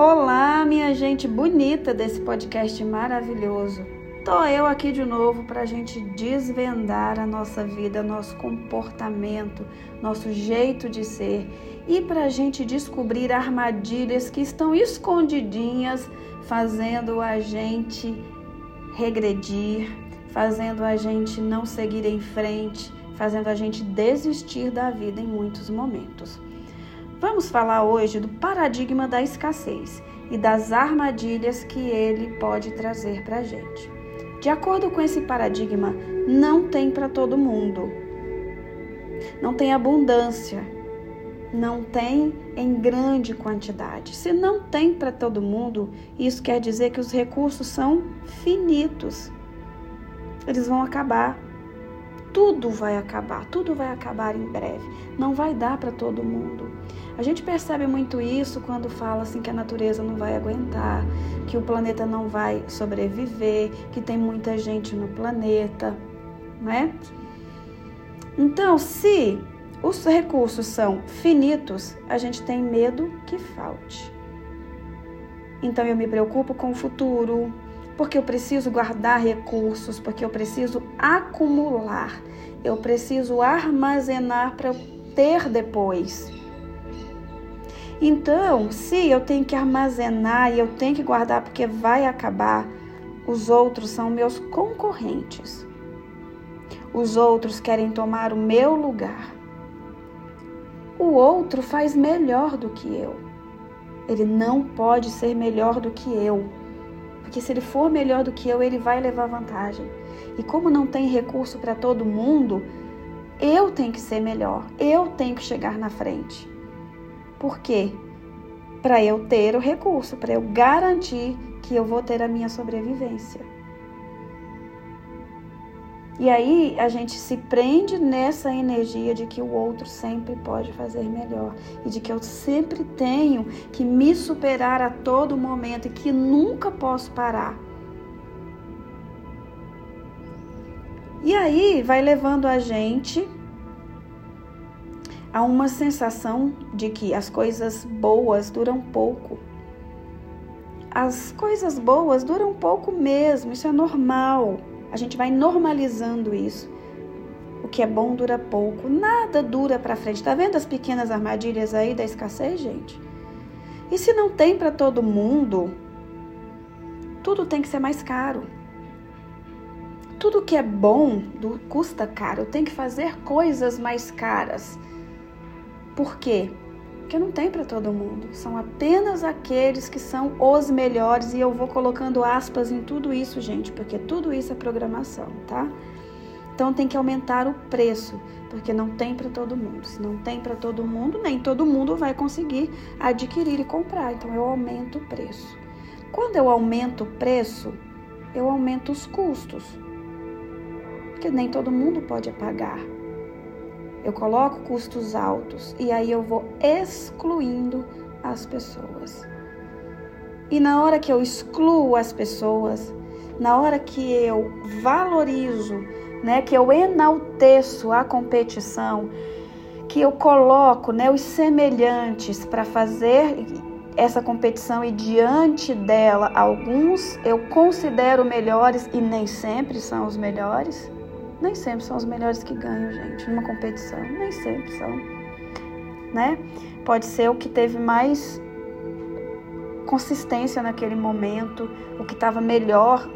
Olá, minha gente bonita desse podcast maravilhoso. Tô eu aqui de novo para a gente desvendar a nossa vida, nosso comportamento, nosso jeito de ser e para a gente descobrir armadilhas que estão escondidinhas, fazendo a gente regredir, fazendo a gente não seguir em frente, fazendo a gente desistir da vida em muitos momentos. Vamos falar hoje do paradigma da escassez e das armadilhas que ele pode trazer para a gente. De acordo com esse paradigma, não tem para todo mundo. Não tem abundância. Não tem em grande quantidade. Se não tem para todo mundo, isso quer dizer que os recursos são finitos. Eles vão acabar tudo vai acabar, tudo vai acabar em breve. Não vai dar para todo mundo. A gente percebe muito isso quando fala assim que a natureza não vai aguentar, que o planeta não vai sobreviver, que tem muita gente no planeta, né? Então, se os recursos são finitos, a gente tem medo que falte. Então eu me preocupo com o futuro, porque eu preciso guardar recursos, porque eu preciso acumular, eu preciso armazenar para ter depois. Então, se eu tenho que armazenar e eu tenho que guardar porque vai acabar, os outros são meus concorrentes. Os outros querem tomar o meu lugar. O outro faz melhor do que eu. Ele não pode ser melhor do que eu. Porque se ele for melhor do que eu, ele vai levar vantagem. E como não tem recurso para todo mundo, eu tenho que ser melhor, eu tenho que chegar na frente. Por quê? Para eu ter o recurso, para eu garantir que eu vou ter a minha sobrevivência. E aí a gente se prende nessa energia de que o outro sempre pode fazer melhor e de que eu sempre tenho que me superar a todo momento e que nunca posso parar. E aí vai levando a gente a uma sensação de que as coisas boas duram pouco. As coisas boas duram pouco mesmo, isso é normal. A gente vai normalizando isso. O que é bom dura pouco, nada dura para frente. Tá vendo as pequenas armadilhas aí da escassez, gente? E se não tem para todo mundo, tudo tem que ser mais caro. Tudo que é bom custa caro. Tem que fazer coisas mais caras. Por quê? Porque não tem para todo mundo. São apenas aqueles que são os melhores e eu vou colocando aspas em tudo isso, gente, porque tudo isso é programação, tá? Então tem que aumentar o preço, porque não tem para todo mundo. Se não tem para todo mundo, nem todo mundo vai conseguir adquirir e comprar. Então eu aumento o preço. Quando eu aumento o preço, eu aumento os custos. Porque nem todo mundo pode pagar. Eu coloco custos altos e aí eu vou excluindo as pessoas. E na hora que eu excluo as pessoas, na hora que eu valorizo, né, que eu enalteço a competição, que eu coloco, né, os semelhantes para fazer essa competição e diante dela alguns eu considero melhores e nem sempre são os melhores. Nem sempre são os melhores que ganham, gente, numa competição. Nem sempre são. Né? Pode ser o que teve mais consistência naquele momento, o que estava melhor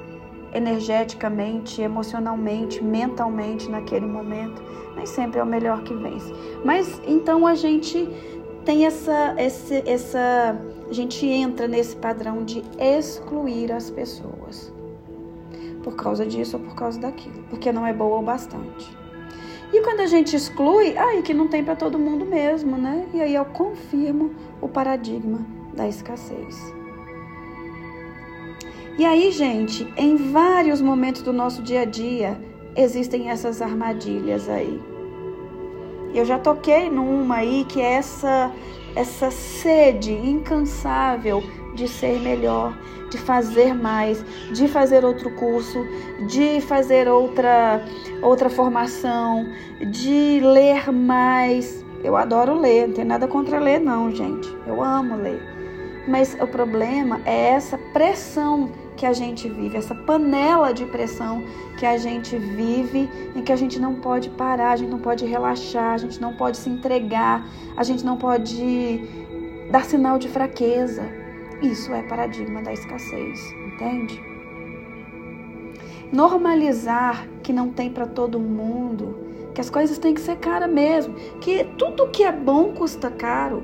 energeticamente, emocionalmente, mentalmente naquele momento. Nem sempre é o melhor que vence. Mas então a gente tem essa, esse, essa, a gente entra nesse padrão de excluir as pessoas por causa disso ou por causa daquilo, porque não é boa o bastante. E quando a gente exclui, aí que não tem para todo mundo mesmo, né? E aí eu confirmo o paradigma da escassez. E aí, gente, em vários momentos do nosso dia a dia existem essas armadilhas aí. Eu já toquei numa aí que é essa essa sede incansável de ser melhor, de fazer mais, de fazer outro curso, de fazer outra outra formação, de ler mais. Eu adoro ler, não tem nada contra ler não, gente. Eu amo ler. Mas o problema é essa pressão que a gente vive, essa panela de pressão que a gente vive, em que a gente não pode parar, a gente não pode relaxar, a gente não pode se entregar, a gente não pode dar sinal de fraqueza. Isso é paradigma da escassez, entende? Normalizar que não tem para todo mundo, que as coisas têm que ser cara mesmo, que tudo que é bom custa caro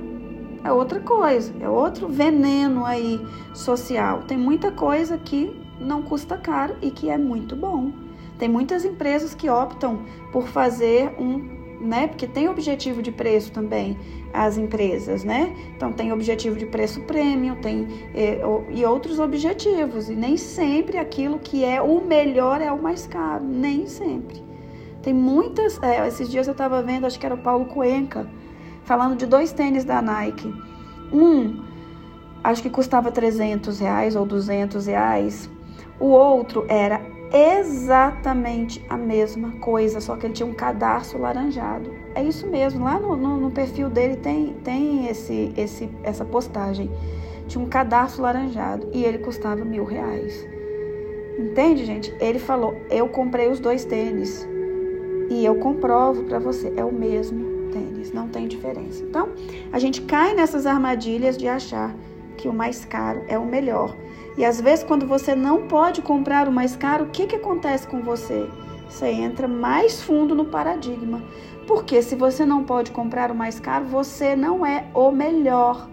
é outra coisa, é outro veneno aí social. Tem muita coisa que não custa caro e que é muito bom. Tem muitas empresas que optam por fazer um, né? Porque tem objetivo de preço também as empresas, né? Então tem objetivo de preço premium, tem é, e outros objetivos. E nem sempre aquilo que é o melhor é o mais caro, nem sempre. Tem muitas. É, esses dias eu estava vendo, acho que era o Paulo Cuenca falando de dois tênis da Nike. Um, acho que custava 300 reais ou 200 reais. O outro era exatamente a mesma coisa, só que ele tinha um cadarço laranjado. É isso mesmo, lá no, no, no perfil dele tem, tem esse, esse, essa postagem. Tinha um cadarço laranjado e ele custava mil reais. Entende, gente? Ele falou: Eu comprei os dois tênis e eu comprovo para você, é o mesmo tênis, não tem diferença. Então, a gente cai nessas armadilhas de achar que o mais caro é o melhor. E às vezes, quando você não pode comprar o mais caro, o que, que acontece com você? Você entra mais fundo no paradigma. Porque se você não pode comprar o mais caro, você não é o melhor.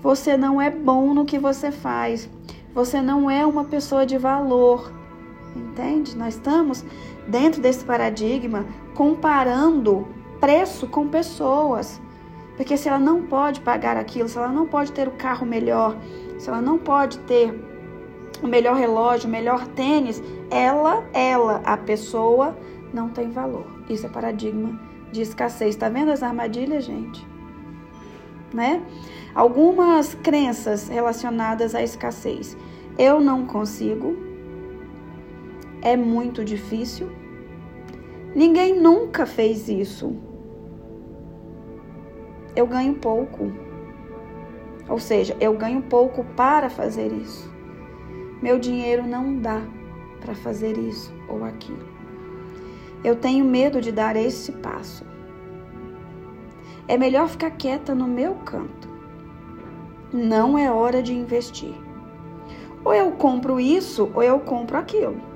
Você não é bom no que você faz. Você não é uma pessoa de valor. Entende? Nós estamos dentro desse paradigma comparando preço com pessoas. Porque se ela não pode pagar aquilo, se ela não pode ter o carro melhor, se ela não pode ter o melhor relógio, o melhor tênis, ela, ela, a pessoa, não tem valor. Isso é paradigma de escassez. Está vendo as armadilhas, gente? Né? Algumas crenças relacionadas à escassez. Eu não consigo. É muito difícil. Ninguém nunca fez isso eu ganho pouco. Ou seja, eu ganho pouco para fazer isso. Meu dinheiro não dá para fazer isso ou aquilo. Eu tenho medo de dar esse passo. É melhor ficar quieta no meu canto. Não é hora de investir. Ou eu compro isso, ou eu compro aquilo.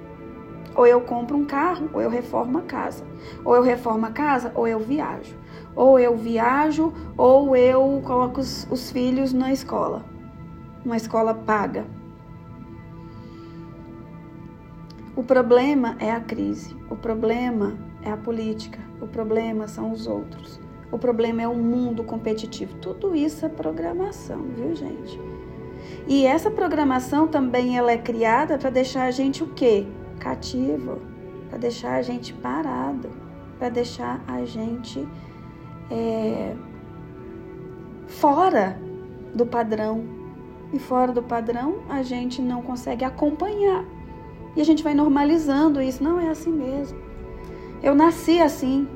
Ou eu compro um carro, ou eu reformo a casa. Ou eu reformo a casa, ou eu viajo ou eu viajo, ou eu coloco os, os filhos na escola, uma escola paga. O problema é a crise, o problema é a política, o problema são os outros, o problema é o mundo competitivo. Tudo isso é programação, viu, gente? E essa programação também ela é criada para deixar a gente o quê? Cativo, para deixar a gente parado, para deixar a gente é, fora do padrão. E fora do padrão, a gente não consegue acompanhar. E a gente vai normalizando isso. Não é assim mesmo. Eu nasci assim.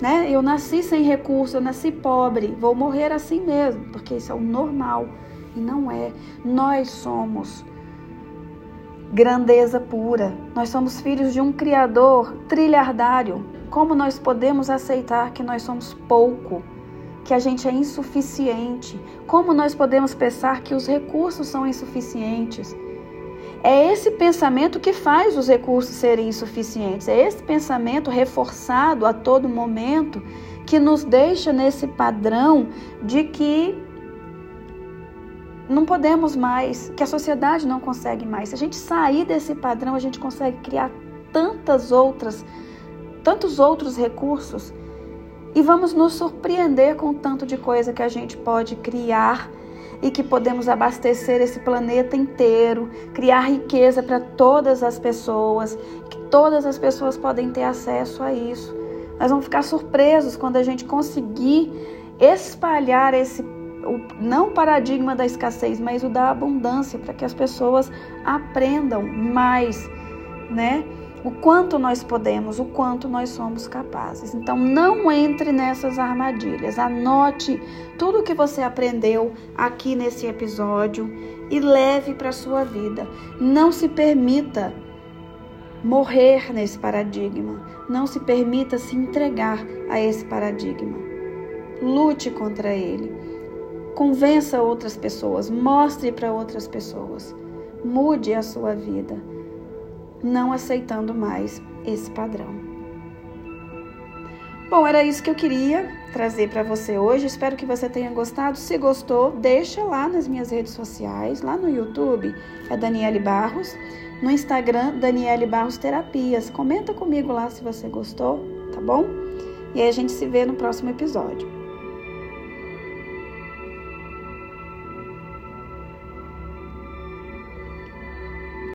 Né? Eu nasci sem recurso, eu nasci pobre. Vou morrer assim mesmo, porque isso é o normal. E não é. Nós somos grandeza pura. Nós somos filhos de um Criador trilhardário, como nós podemos aceitar que nós somos pouco, que a gente é insuficiente? Como nós podemos pensar que os recursos são insuficientes? É esse pensamento que faz os recursos serem insuficientes. É esse pensamento reforçado a todo momento que nos deixa nesse padrão de que não podemos mais, que a sociedade não consegue mais. Se a gente sair desse padrão, a gente consegue criar tantas outras tantos outros recursos e vamos nos surpreender com o tanto de coisa que a gente pode criar e que podemos abastecer esse planeta inteiro, criar riqueza para todas as pessoas, que todas as pessoas podem ter acesso a isso. Nós vamos ficar surpresos quando a gente conseguir espalhar esse o, não o paradigma da escassez, mas o da abundância, para que as pessoas aprendam mais, né? o quanto nós podemos, o quanto nós somos capazes. Então, não entre nessas armadilhas. Anote tudo que você aprendeu aqui nesse episódio e leve para a sua vida. Não se permita morrer nesse paradigma. Não se permita se entregar a esse paradigma. Lute contra ele. Convença outras pessoas, mostre para outras pessoas. Mude a sua vida, não aceitando mais esse padrão. Bom, era isso que eu queria trazer para você hoje. Espero que você tenha gostado. Se gostou, deixa lá nas minhas redes sociais, lá no YouTube, é Daniele Barros, no Instagram, Daniele Barros Terapias. Comenta comigo lá se você gostou, tá bom? E aí a gente se vê no próximo episódio.